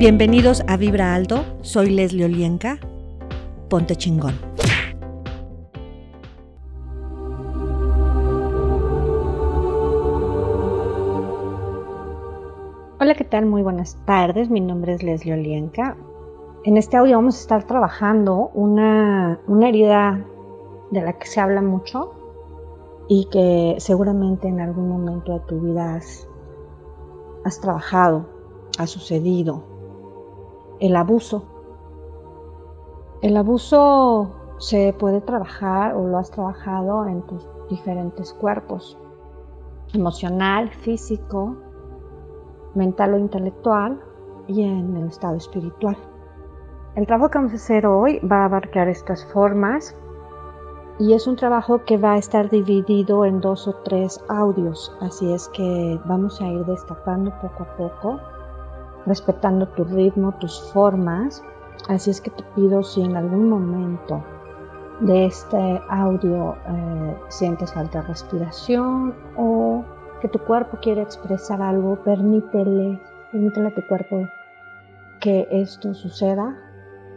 Bienvenidos a Vibra Alto, soy Leslie Olienka. Ponte chingón. Hola, ¿qué tal? Muy buenas tardes. Mi nombre es Leslie Olienka. En este audio vamos a estar trabajando una, una herida de la que se habla mucho y que seguramente en algún momento de tu vida has, has trabajado, ha sucedido, el abuso. El abuso se puede trabajar o lo has trabajado en tus diferentes cuerpos, emocional, físico, mental o intelectual y en el estado espiritual. El trabajo que vamos a hacer hoy va a abarcar estas formas y es un trabajo que va a estar dividido en dos o tres audios, así es que vamos a ir destapando poco a poco respetando tu ritmo, tus formas. Así es que te pido si en algún momento de este audio eh, sientes falta de respiración o que tu cuerpo quiere expresar algo, permítele, permítele a tu cuerpo que esto suceda.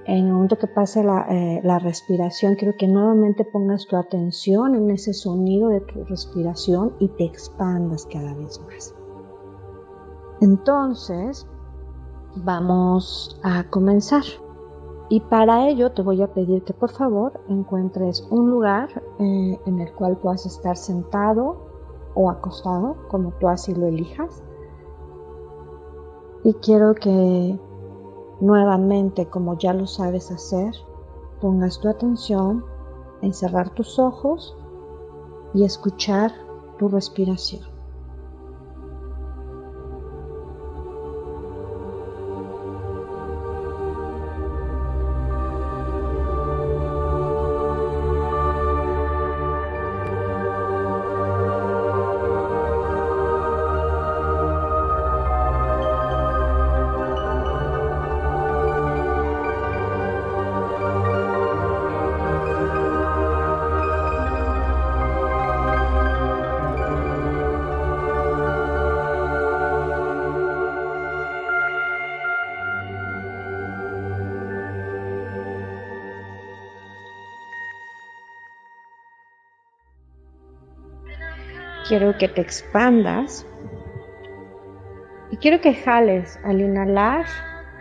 En el momento que pase la, eh, la respiración, quiero que nuevamente pongas tu atención en ese sonido de tu respiración y te expandas cada vez más. Entonces, Vamos a comenzar. Y para ello te voy a pedir que por favor encuentres un lugar eh, en el cual puedas estar sentado o acostado, como tú así lo elijas. Y quiero que nuevamente, como ya lo sabes hacer, pongas tu atención en cerrar tus ojos y escuchar tu respiración. Quiero que te expandas y quiero que jales al inhalar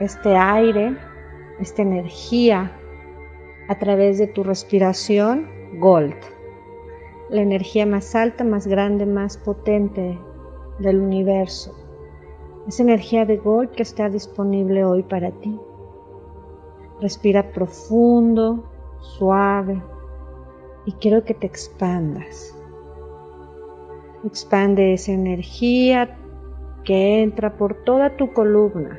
este aire, esta energía a través de tu respiración Gold, la energía más alta, más grande, más potente del universo. Esa energía de Gold que está disponible hoy para ti. Respira profundo, suave y quiero que te expandas. Expande esa energía que entra por toda tu columna.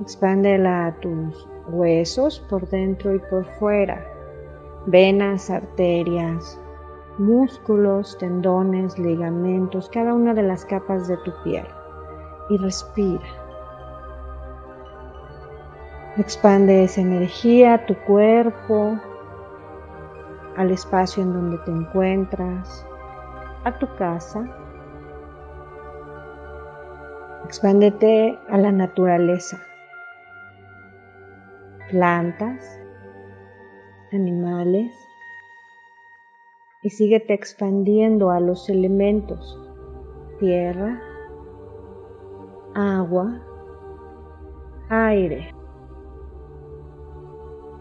Expándela a tus huesos por dentro y por fuera. Venas, arterias, músculos, tendones, ligamentos, cada una de las capas de tu piel. Y respira. Expande esa energía a tu cuerpo, al espacio en donde te encuentras a tu casa. Expándete a la naturaleza. Plantas, animales. Y síguete expandiendo a los elementos. Tierra, agua, aire.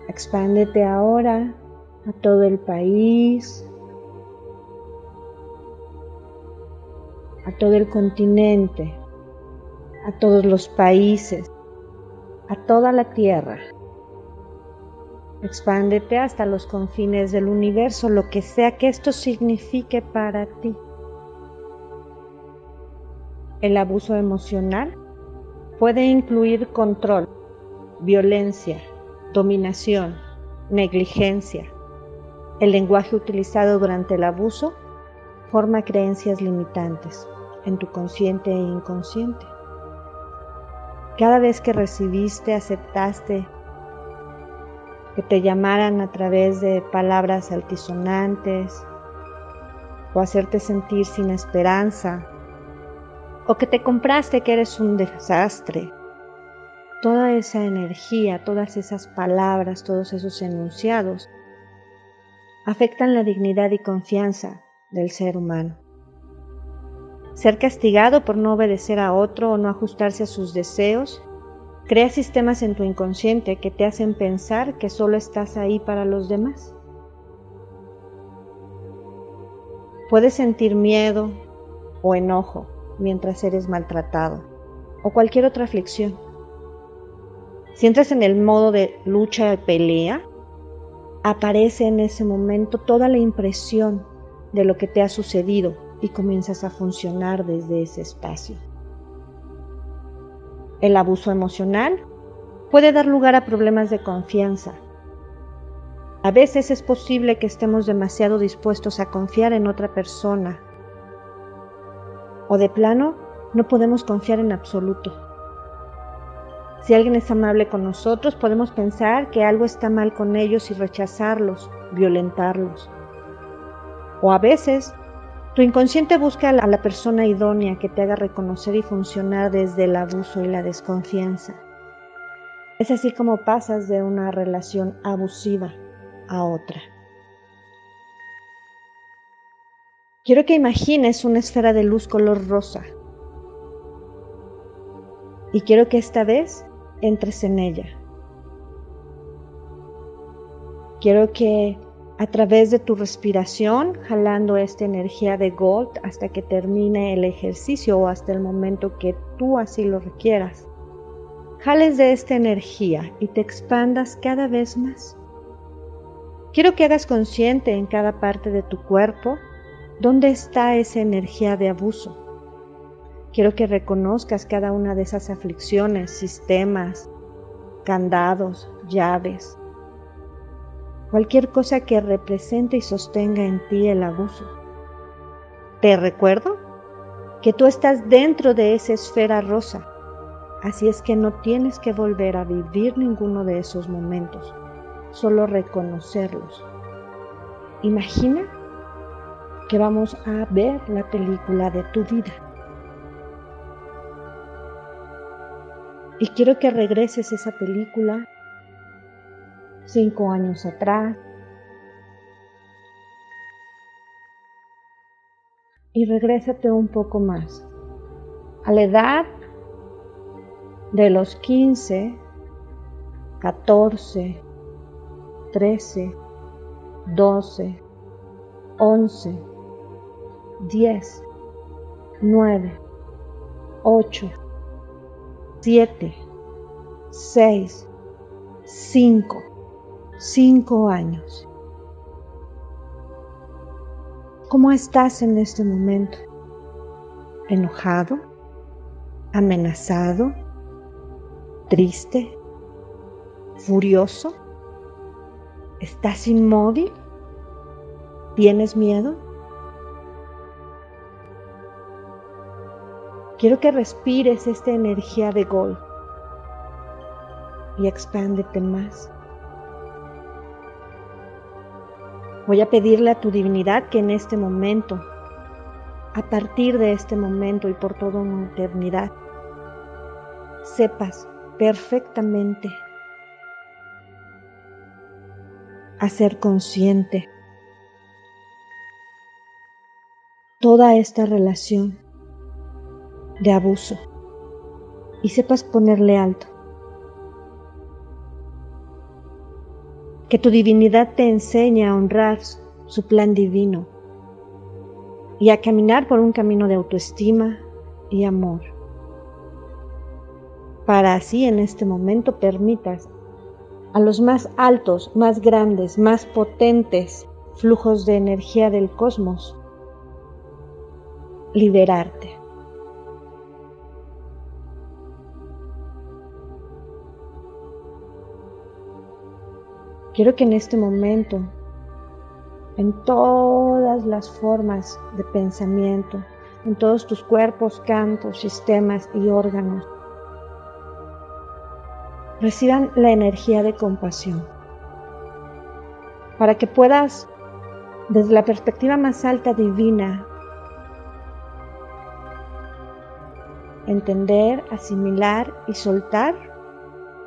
Expándete ahora a todo el país, a todo el continente, a todos los países, a toda la tierra. Expándete hasta los confines del universo, lo que sea que esto signifique para ti. El abuso emocional puede incluir control, violencia, dominación, negligencia. El lenguaje utilizado durante el abuso forma creencias limitantes en tu consciente e inconsciente. Cada vez que recibiste, aceptaste que te llamaran a través de palabras altisonantes o hacerte sentir sin esperanza o que te compraste que eres un desastre toda esa energía, todas esas palabras, todos esos enunciados afectan la dignidad y confianza del ser humano. Ser castigado por no obedecer a otro o no ajustarse a sus deseos crea sistemas en tu inconsciente que te hacen pensar que solo estás ahí para los demás. Puedes sentir miedo o enojo mientras eres maltratado o cualquier otra aflicción. Si entras en el modo de lucha y pelea, aparece en ese momento toda la impresión de lo que te ha sucedido y comienzas a funcionar desde ese espacio. El abuso emocional puede dar lugar a problemas de confianza. A veces es posible que estemos demasiado dispuestos a confiar en otra persona o de plano no podemos confiar en absoluto. Si alguien es amable con nosotros, podemos pensar que algo está mal con ellos y rechazarlos, violentarlos. O a veces, tu inconsciente busca a la persona idónea que te haga reconocer y funcionar desde el abuso y la desconfianza. Es así como pasas de una relación abusiva a otra. Quiero que imagines una esfera de luz color rosa. Y quiero que esta vez entres en ella. Quiero que a través de tu respiración, jalando esta energía de Gold hasta que termine el ejercicio o hasta el momento que tú así lo requieras, jales de esta energía y te expandas cada vez más. Quiero que hagas consciente en cada parte de tu cuerpo dónde está esa energía de abuso. Quiero que reconozcas cada una de esas aflicciones, sistemas, candados, llaves, cualquier cosa que represente y sostenga en ti el abuso. Te recuerdo que tú estás dentro de esa esfera rosa, así es que no tienes que volver a vivir ninguno de esos momentos, solo reconocerlos. Imagina que vamos a ver la película de tu vida. Y quiero que regreses esa película cinco años atrás. Y regrésate un poco más. A la edad de los 15, 14, 13, 12, 11, 10, 9, 8, 7, 6, 5, cinco años. ¿Cómo estás en este momento? ¿Enojado? ¿Amenazado? ¿Triste? ¿Furioso? ¿Estás inmóvil? ¿Tienes miedo? Quiero que respires esta energía de gol y expándete más. Voy a pedirle a tu divinidad que en este momento, a partir de este momento y por toda una eternidad, sepas perfectamente hacer consciente toda esta relación de abuso y sepas ponerle alto. Que tu divinidad te enseñe a honrar su plan divino y a caminar por un camino de autoestima y amor. Para así en este momento permitas a los más altos, más grandes, más potentes flujos de energía del cosmos liberarte. Quiero que en este momento, en todas las formas de pensamiento, en todos tus cuerpos, cantos, sistemas y órganos, reciban la energía de compasión. Para que puedas, desde la perspectiva más alta divina, entender, asimilar y soltar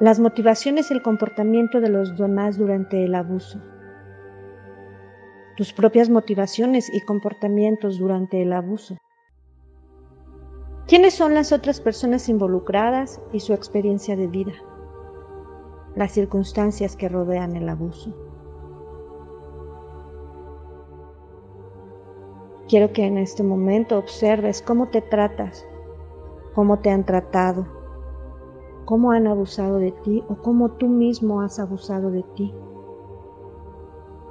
las motivaciones y el comportamiento de los demás durante el abuso, tus propias motivaciones y comportamientos durante el abuso. ¿Quiénes son las otras personas involucradas y su experiencia de vida? Las circunstancias que rodean el abuso. Quiero que en este momento observes cómo te tratas, cómo te han tratado, cómo han abusado de ti o cómo tú mismo has abusado de ti.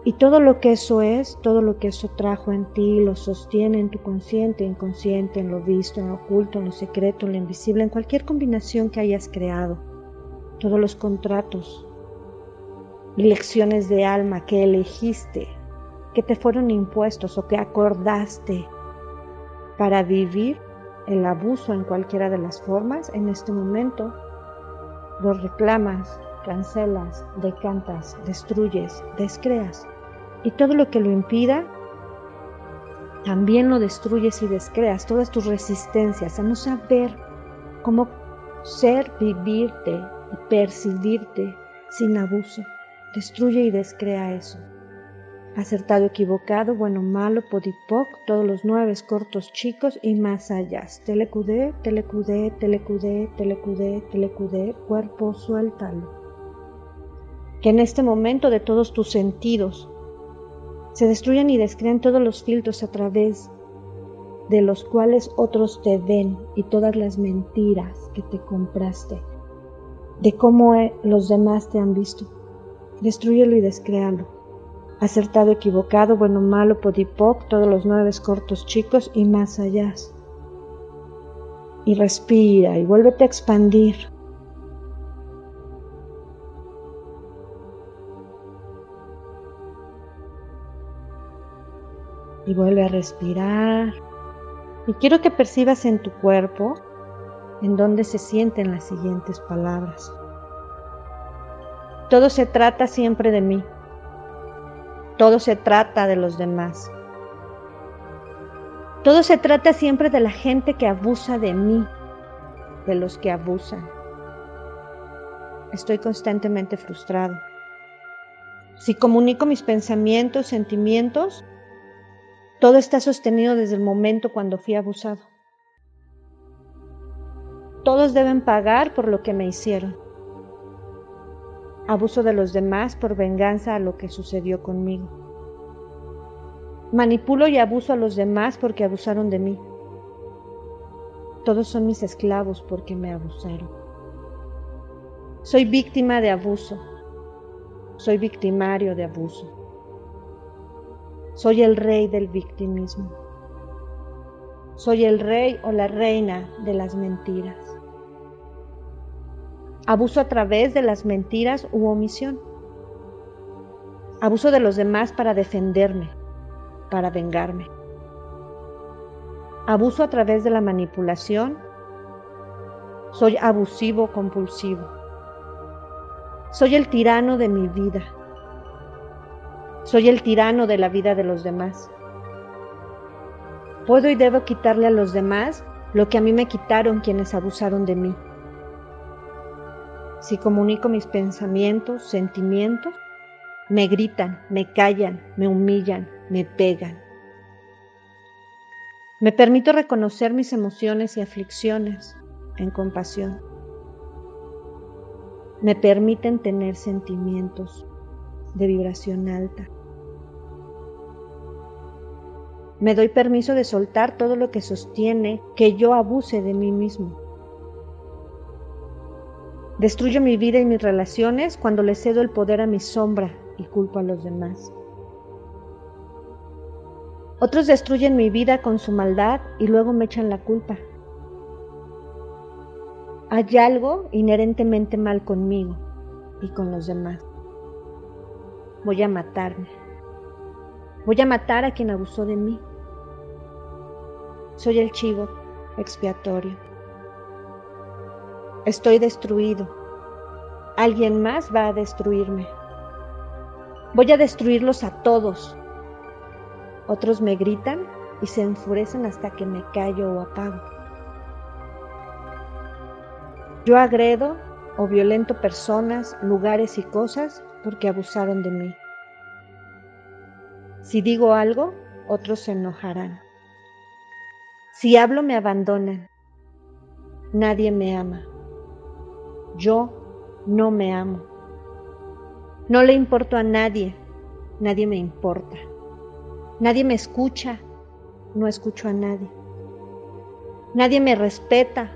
Y todo lo que eso es, todo lo que eso trajo en ti, lo sostiene en tu consciente, inconsciente, en lo visto, en lo oculto, en lo secreto, en lo invisible, en cualquier combinación que hayas creado. Todos los contratos y lecciones de alma que elegiste, que te fueron impuestos o que acordaste para vivir el abuso en cualquiera de las formas, en este momento los reclamas, cancelas, decantas, destruyes, descreas. Y todo lo que lo impida, también lo destruyes y descreas. Todas tus resistencias a no saber cómo ser, vivirte y percibirte sin abuso. Destruye y descrea eso. Acertado, equivocado, bueno, malo, podipoc, todos los nueve cortos chicos y más allá. Telecudé, telecudé, telecudé, telecudé, telecudé, cuerpo, suéltalo que en este momento de todos tus sentidos se destruyan y descrean todos los filtros a través de los cuales otros te ven y todas las mentiras que te compraste, de cómo eh, los demás te han visto. Destruyelo y descréalo. Acertado, equivocado, bueno, malo, podipoc, todos los nueve cortos chicos y más allá. Y respira y vuélvete a expandir y vuelve a respirar. Y quiero que percibas en tu cuerpo en donde se sienten las siguientes palabras. Todo se trata siempre de mí. Todo se trata de los demás. Todo se trata siempre de la gente que abusa de mí, de los que abusan. Estoy constantemente frustrado. Si comunico mis pensamientos, sentimientos, todo está sostenido desde el momento cuando fui abusado. Todos deben pagar por lo que me hicieron. Abuso de los demás por venganza a lo que sucedió conmigo. Manipulo y abuso a los demás porque abusaron de mí. Todos son mis esclavos porque me abusaron. Soy víctima de abuso. Soy victimario de abuso. Soy el rey del victimismo. Soy el rey o la reina de las mentiras. Abuso a través de las mentiras u omisión. Abuso de los demás para defenderme, para vengarme. Abuso a través de la manipulación. Soy abusivo compulsivo. Soy el tirano de mi vida soy el tirano de la vida de los demás. Puedo y debo quitarle a los demás lo que a mí me quitaron quienes abusaron de mí. Si comunico mis pensamientos, sentimientos, me gritan, me callan, me humillan, me pegan. Me permito reconocer mis emociones y aflicciones en compasión. Me permiten tener sentimientos de vibración alta. Me doy permiso de soltar todo lo que sostiene que yo abuse de mí mismo. Destruyo mi vida y mis relaciones cuando le cedo el poder a mi sombra y culpo a los demás. Otros destruyen mi vida con su maldad y luego me echan la culpa. Hay algo inherentemente mal conmigo y con los demás voy a matarme. Voy a matar a quien abusó de mí. Soy el chivo expiatorio. Estoy destruido. Alguien más va a destruirme. Voy a destruirlos a todos. Otros me gritan y se enfurecen hasta que me callo o apago. Yo agredo o violento personas, lugares y cosas porque abusaron de mí. Si digo algo, otros se enojarán. Si hablo, me abandonan. Nadie me ama. Yo no me amo. No le importo a nadie. Nadie me importa. Nadie me escucha. No escucho a nadie. Nadie me respeta.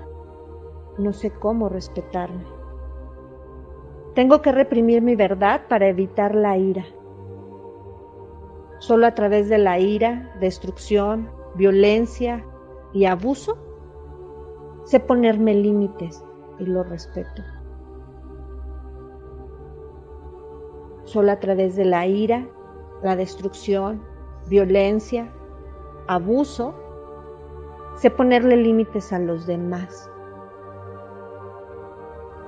No sé cómo respetarme. Tengo que reprimir mi verdad para evitar la ira. Solo a través de la ira, destrucción, violencia y abuso sé ponerme límites y lo respeto. Solo a través de la ira, la destrucción, violencia, abuso, sé ponerle límites a los demás.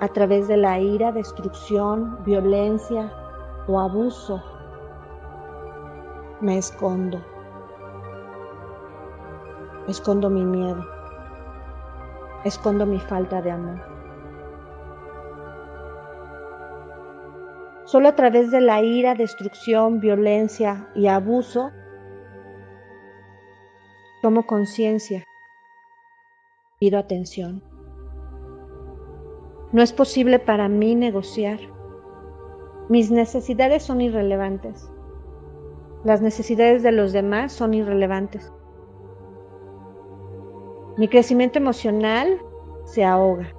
A través de la ira, destrucción, violencia o abuso, me escondo. Escondo mi miedo. Escondo mi falta de amor. Solo a través de la ira, destrucción, violencia y abuso tomo conciencia, pido atención. No es posible para mí negociar. Mis necesidades son irrelevantes. Las necesidades de los demás son irrelevantes. Mi crecimiento emocional se ahoga.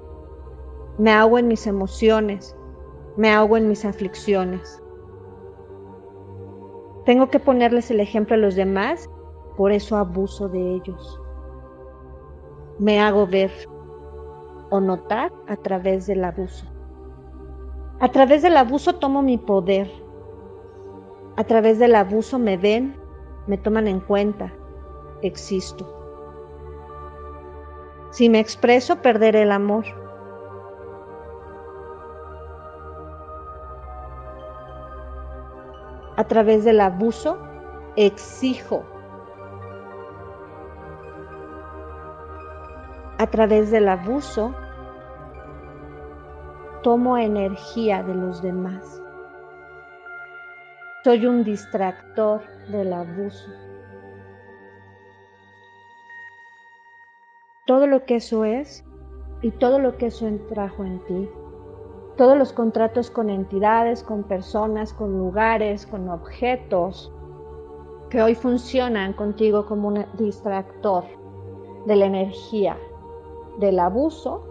Me ahogo en mis emociones. Me ahogo en mis aflicciones. Tengo que ponerles el ejemplo a los demás, por eso abuso de ellos. Me hago ver o notar a través del abuso. A través del abuso tomo mi poder a través del abuso me ven, me toman en cuenta, existo. Si me expreso, perderé el amor. A través del abuso, exijo. A través del abuso, tomo energía de los demás. Soy un distractor del abuso. Todo lo que eso es y todo lo que eso entrajo en ti. Todos los contratos con entidades, con personas, con lugares, con objetos que hoy funcionan contigo como un distractor de la energía del abuso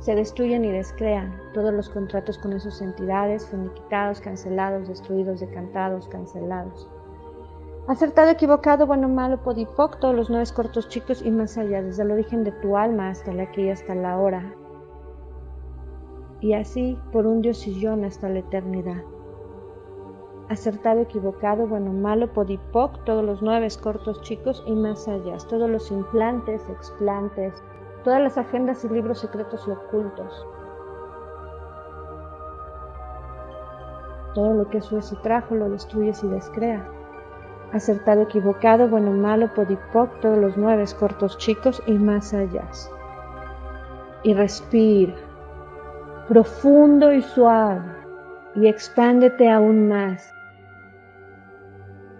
se destruyen y descrean todos los contratos con esas entidades, finiquitados, cancelados, destruidos, decantados, cancelados. Acertado, equivocado, bueno, malo, podipoc, todos los nueve cortos chicos y más allá, desde el origen de tu alma hasta la aquí hasta la hora. Y así por un Dios sillón hasta la eternidad. Acertado, equivocado, bueno, malo, podipoc, todos los nueve cortos chicos y más allá, todos los implantes, explantes, todas las agendas y libros secretos y ocultos. Todo lo que es y trajo lo destruyes y descrea. Acertado, equivocado, bueno, malo, podipoc, todos los nueve cortos chicos y más allá. Y respira, profundo y suave, y expándete aún más.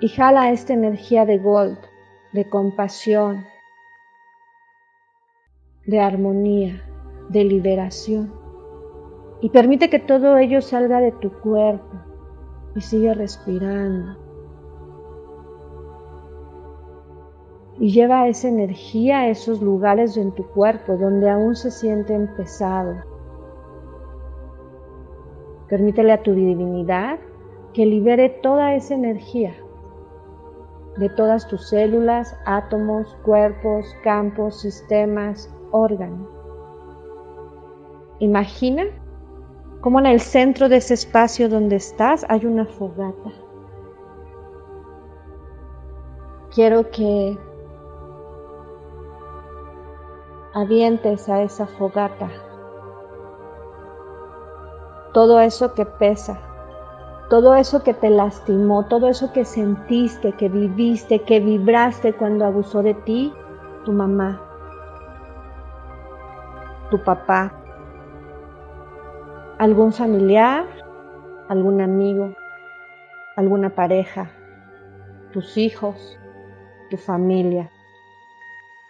Y jala esta energía de gold, de compasión, de armonía, de liberación. Y permite que todo ello salga de tu cuerpo y sigue respirando. Y lleva esa energía a esos lugares en tu cuerpo donde aún se sienten pesados. Permítele a tu divinidad que libere toda esa energía de todas tus células, átomos, cuerpos, campos, sistemas, órgano. Imagina cómo en el centro de ese espacio donde estás hay una fogata. Quiero que avientes a esa fogata todo eso que pesa, todo eso que te lastimó, todo eso que sentiste, que viviste, que vibraste cuando abusó de ti tu mamá, tu papá, algún familiar, algún amigo, alguna pareja, tus hijos, tu familia,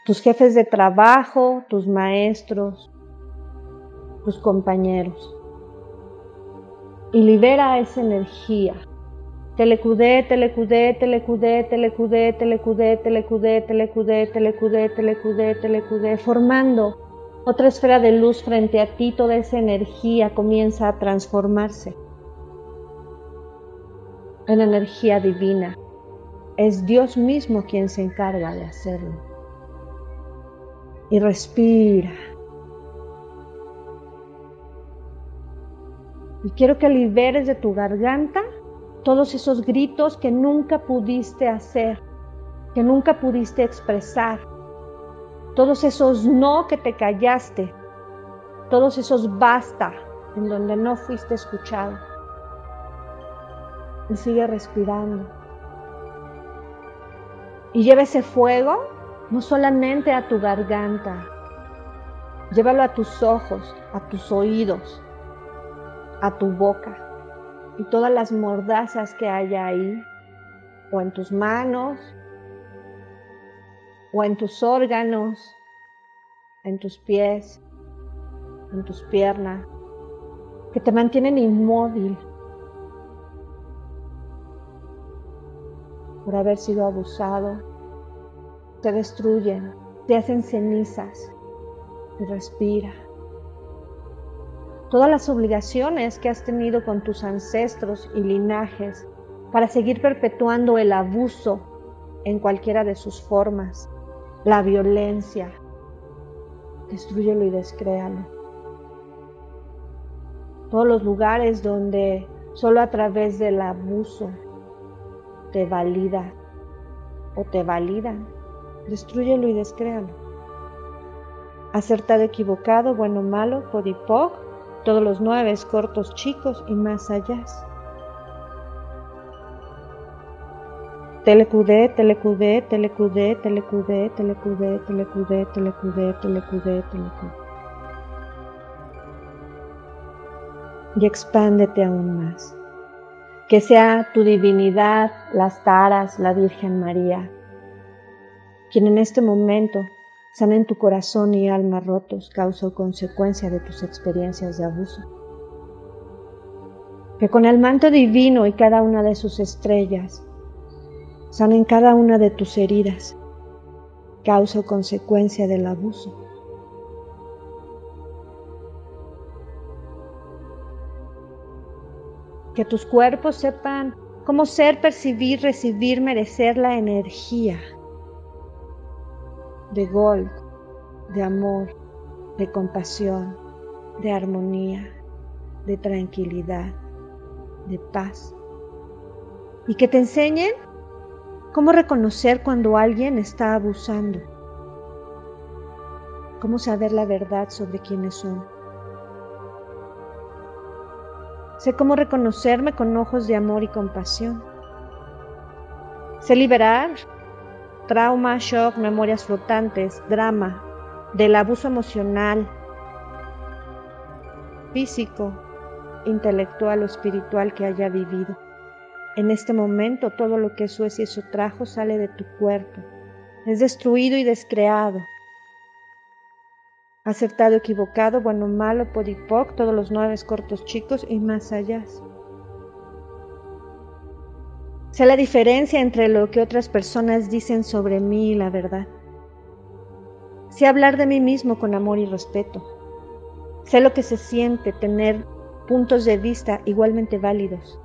tus jefes de trabajo, tus maestros, tus compañeros. Y libera esa energía. Telecudé, telecudé, telecudé, telecudé, telecudé, telecudé, telecudé, telecudé, telecudé, telecudé, formando otra esfera de luz frente a ti, toda esa energía comienza a transformarse en energía divina. Es Dios mismo quien se encarga de hacerlo. Y respira. Y quiero que liberes de tu garganta todos esos gritos que nunca pudiste hacer, que nunca pudiste expresar, todos esos no que te callaste, todos esos basta en donde no fuiste escuchado. Y sigue respirando. Y lleva ese fuego no solamente a tu garganta, llévalo a tus ojos, a tus oídos, a tu boca y todas las mordazas que haya ahí, o en tus manos, o en tus órganos, en tus pies, en tus piernas, que te mantienen inmóvil, por haber sido abusado, te destruyen, te hacen cenizas y respira. Todas las obligaciones que has tenido con tus ancestros y linajes para seguir perpetuando el abuso en cualquiera de sus formas, la violencia, destruyelo y descréalo. Todos los lugares donde solo a través del abuso te valida o te validan. Destruyelo y descréalo. Acertado, equivocado, bueno, malo, podipoc, todos los nueve, cortos, chicos y más allá. Telecudé, telecudé, telecudé, telecudé, telecudé, telecudé, telecudé, telecudé, telecudé. Y expándete aún más que sea tu divinidad, las taras, la Virgen María, quien en este momento sana en tu corazón y alma rotos, causa o consecuencia de tus experiencias de abuso. Que con el manto divino y cada una de sus estrellas sanen cada una de tus heridas, causa o consecuencia del abuso. que tus cuerpos sepan cómo ser, percibir, recibir, merecer la energía de gold, de amor, de compasión, de armonía, de tranquilidad, de paz. Y que te enseñen cómo reconocer cuando alguien está abusando, cómo saber la verdad sobre quiénes son Sé cómo reconocerme con ojos de amor y compasión. Sé liberar trauma, shock, memorias flotantes, drama, del abuso emocional, físico, intelectual o espiritual que haya vivido. En este momento todo lo que eso es y eso trajo sale de tu cuerpo. Es destruido y descreado acertado, equivocado, bueno, malo, podipoc, todos los nueve cortos chicos y más allá. Sé la diferencia entre lo que otras personas dicen sobre mí y la verdad. Sé hablar de mí mismo con amor y respeto. Sé lo que se siente tener puntos de vista igualmente válidos.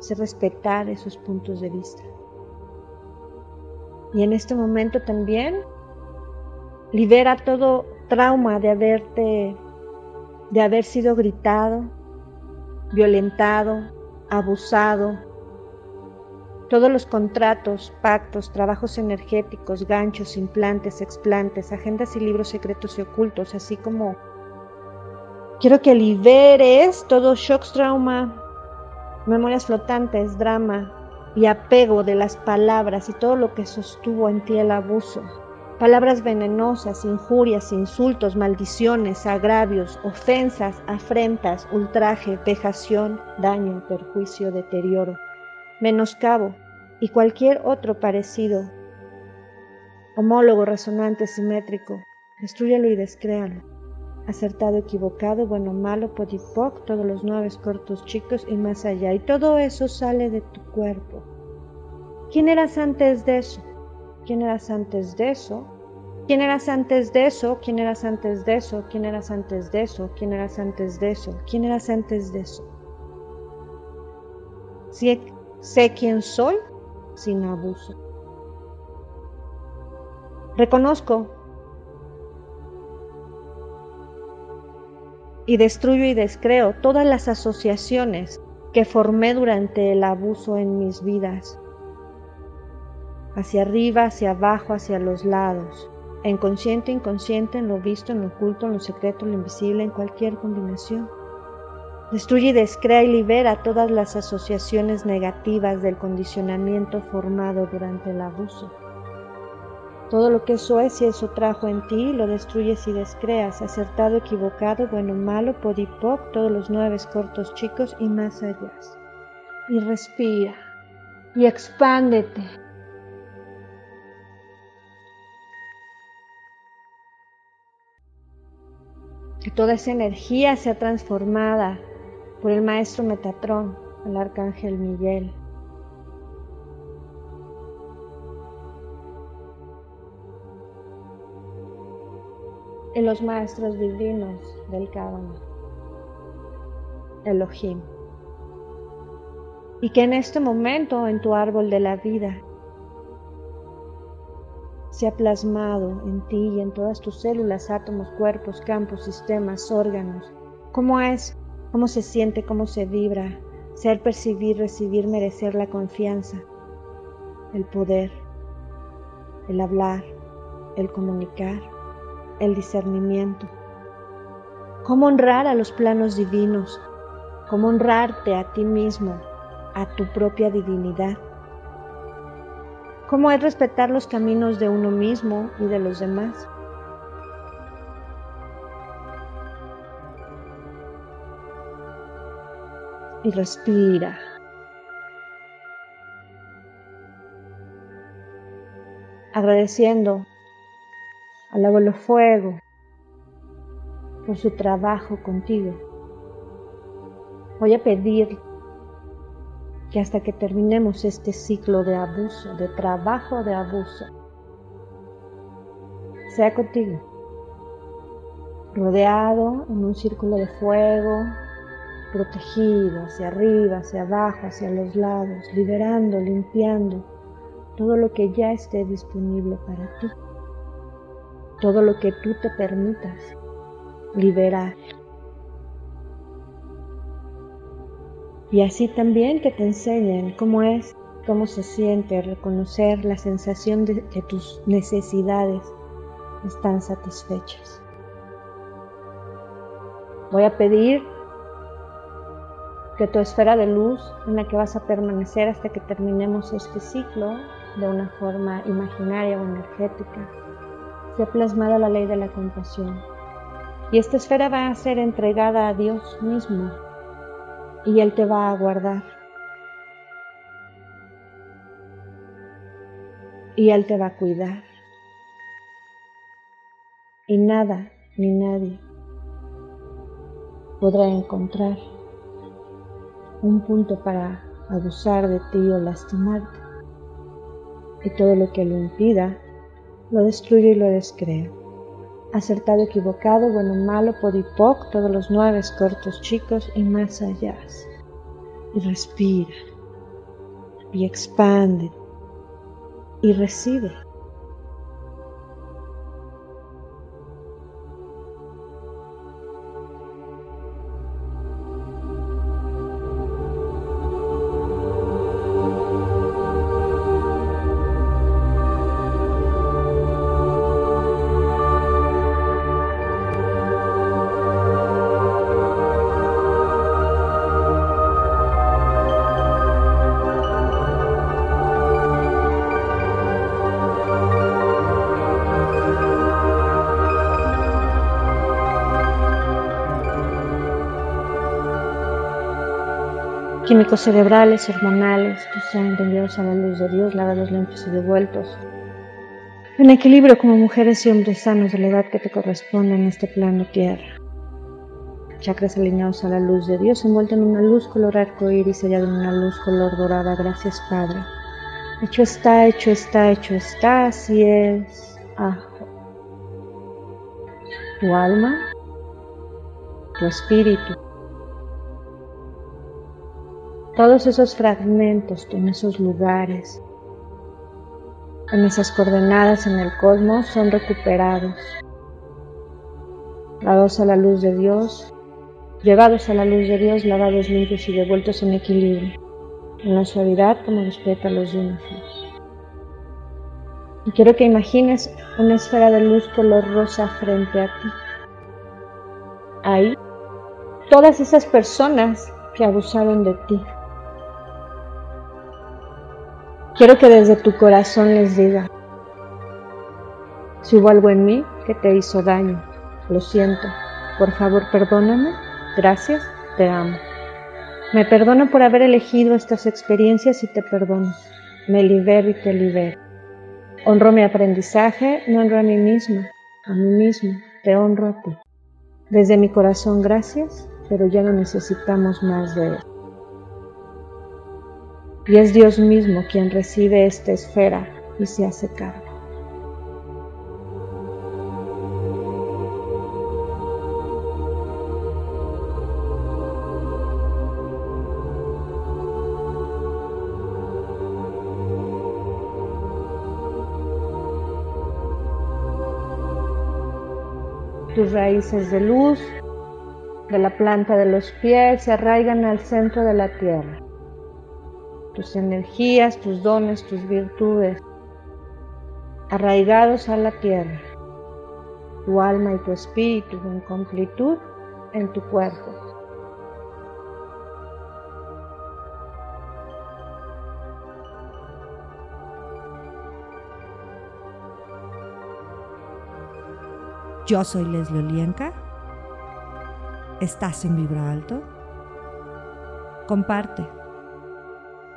Sé respetar esos puntos de vista. Y en este momento también Libera todo trauma de haberte, de haber sido gritado, violentado, abusado. Todos los contratos, pactos, trabajos energéticos, ganchos, implantes, explantes, agendas y libros secretos y ocultos, así como quiero que liberes todo shocks, trauma, memorias flotantes, drama y apego de las palabras y todo lo que sostuvo en ti el abuso. Palabras venenosas, injurias, insultos, maldiciones, agravios, ofensas, afrentas, ultraje, vejación, daño, perjuicio, deterioro, menoscabo y cualquier otro parecido, homólogo, resonante, simétrico, destruyelo y descréalo. Acertado, equivocado, bueno, malo, podipoc, todos los nueve cortos, chicos y más allá. Y todo eso sale de tu cuerpo. ¿Quién eras antes de eso? ¿Quién eras antes de eso? ¿Quién eras antes de eso? ¿Quién eras antes de eso? ¿Quién eras antes de eso? ¿Quién eras antes de eso? ¿Quién eras antes de eso? Sé quién soy sin abuso. Reconozco y destruyo y descreo todas las asociaciones que formé durante el abuso en mis vidas hacia arriba, hacia abajo, hacia los lados, en consciente, inconsciente, en lo visto, en lo oculto, en lo secreto, en lo invisible, en cualquier combinación. Destruye y descrea y libera todas las asociaciones negativas del condicionamiento formado durante el abuso. Todo lo que eso es y eso trajo en ti, lo destruyes y descreas, acertado, equivocado, bueno, malo, podipoc, todos los nueve cortos chicos y más allá. Y respira y expándete que toda esa energía sea transformada por el maestro Metatrón, el arcángel Miguel. Y los maestros divinos del Cábala, Elohim. Y que en este momento en tu árbol de la vida se ha plasmado en ti y en todas tus células, átomos, cuerpos, campos, sistemas, órganos. ¿Cómo es? ¿Cómo se siente? ¿Cómo se vibra? Ser, percibir, recibir, merecer la confianza, el poder, el hablar, el comunicar, el discernimiento. ¿Cómo honrar a los planos divinos? ¿Cómo honrarte a ti mismo, a tu propia divinidad? cómo es respetar los caminos de uno mismo y de los demás. Y respira. Agradeciendo al abuelo fuego por su trabajo contigo. Voy a pedir que hasta que terminemos este ciclo de abuso, de trabajo de abuso, sea contigo, rodeado en un círculo de fuego, protegido hacia arriba, hacia abajo, hacia los lados, liberando, limpiando todo lo que ya esté disponible para ti, todo lo que tú te permitas liberar. Y así también que te enseñen cómo es, cómo se siente reconocer la sensación de que tus necesidades están satisfechas. Voy a pedir que tu esfera de luz en la que vas a permanecer hasta que terminemos este ciclo de una forma imaginaria o energética sea plasmada la ley de la compasión. Y esta esfera va a ser entregada a Dios mismo y Él te va a guardar. Y Él te va a cuidar. Y nada ni nadie podrá encontrar un punto para abusar de ti o lastimarte. Y todo lo que lo impida, lo destruye y lo descrea acertado, equivocado, bueno, malo, podipoc, todos los nueve cortos, chicos y más allá. Y respira y expande y recibe. Químicos cerebrales, hormonales, que sean enviados a la luz de Dios, lavados limpios y devueltos. En equilibrio como mujeres y hombres sanos de la edad que te corresponde en este plano tierra. Chakras alineados a la luz de Dios, envuelto en una luz color arcoíris, sellado en una luz color dorada. Gracias, Padre. Hecho está, hecho está, hecho está, así es. Ajo. Tu alma, tu espíritu, todos esos fragmentos en esos lugares, en esas coordenadas en el cosmos son recuperados, dados a la luz de Dios, llevados a la luz de Dios, lavados limpios y devueltos en equilibrio, en la suavidad como los pétalos de una flor. Y quiero que imagines una esfera de luz color rosa frente a ti. Ahí, todas esas personas que abusaron de ti, Quiero que desde tu corazón les diga, si hubo algo en mí que te hizo daño, lo siento, por favor perdóname, gracias, te amo. Me perdono por haber elegido estas experiencias y te perdono. Me libero y te libero. Honro mi aprendizaje, me honro a mí misma, a mí mismo, te honro a ti. Desde mi corazón, gracias, pero ya no necesitamos más de él y es Dios mismo quien recibe esta esfera y se hace cargo. Tus raíces de luz de la planta de los pies se arraigan al centro de la tierra tus energías, tus dones, tus virtudes, arraigados a la tierra, tu alma y tu espíritu en completud en tu cuerpo. Yo soy Leslie Olienka. ¿Estás en Vibra Alto? Comparte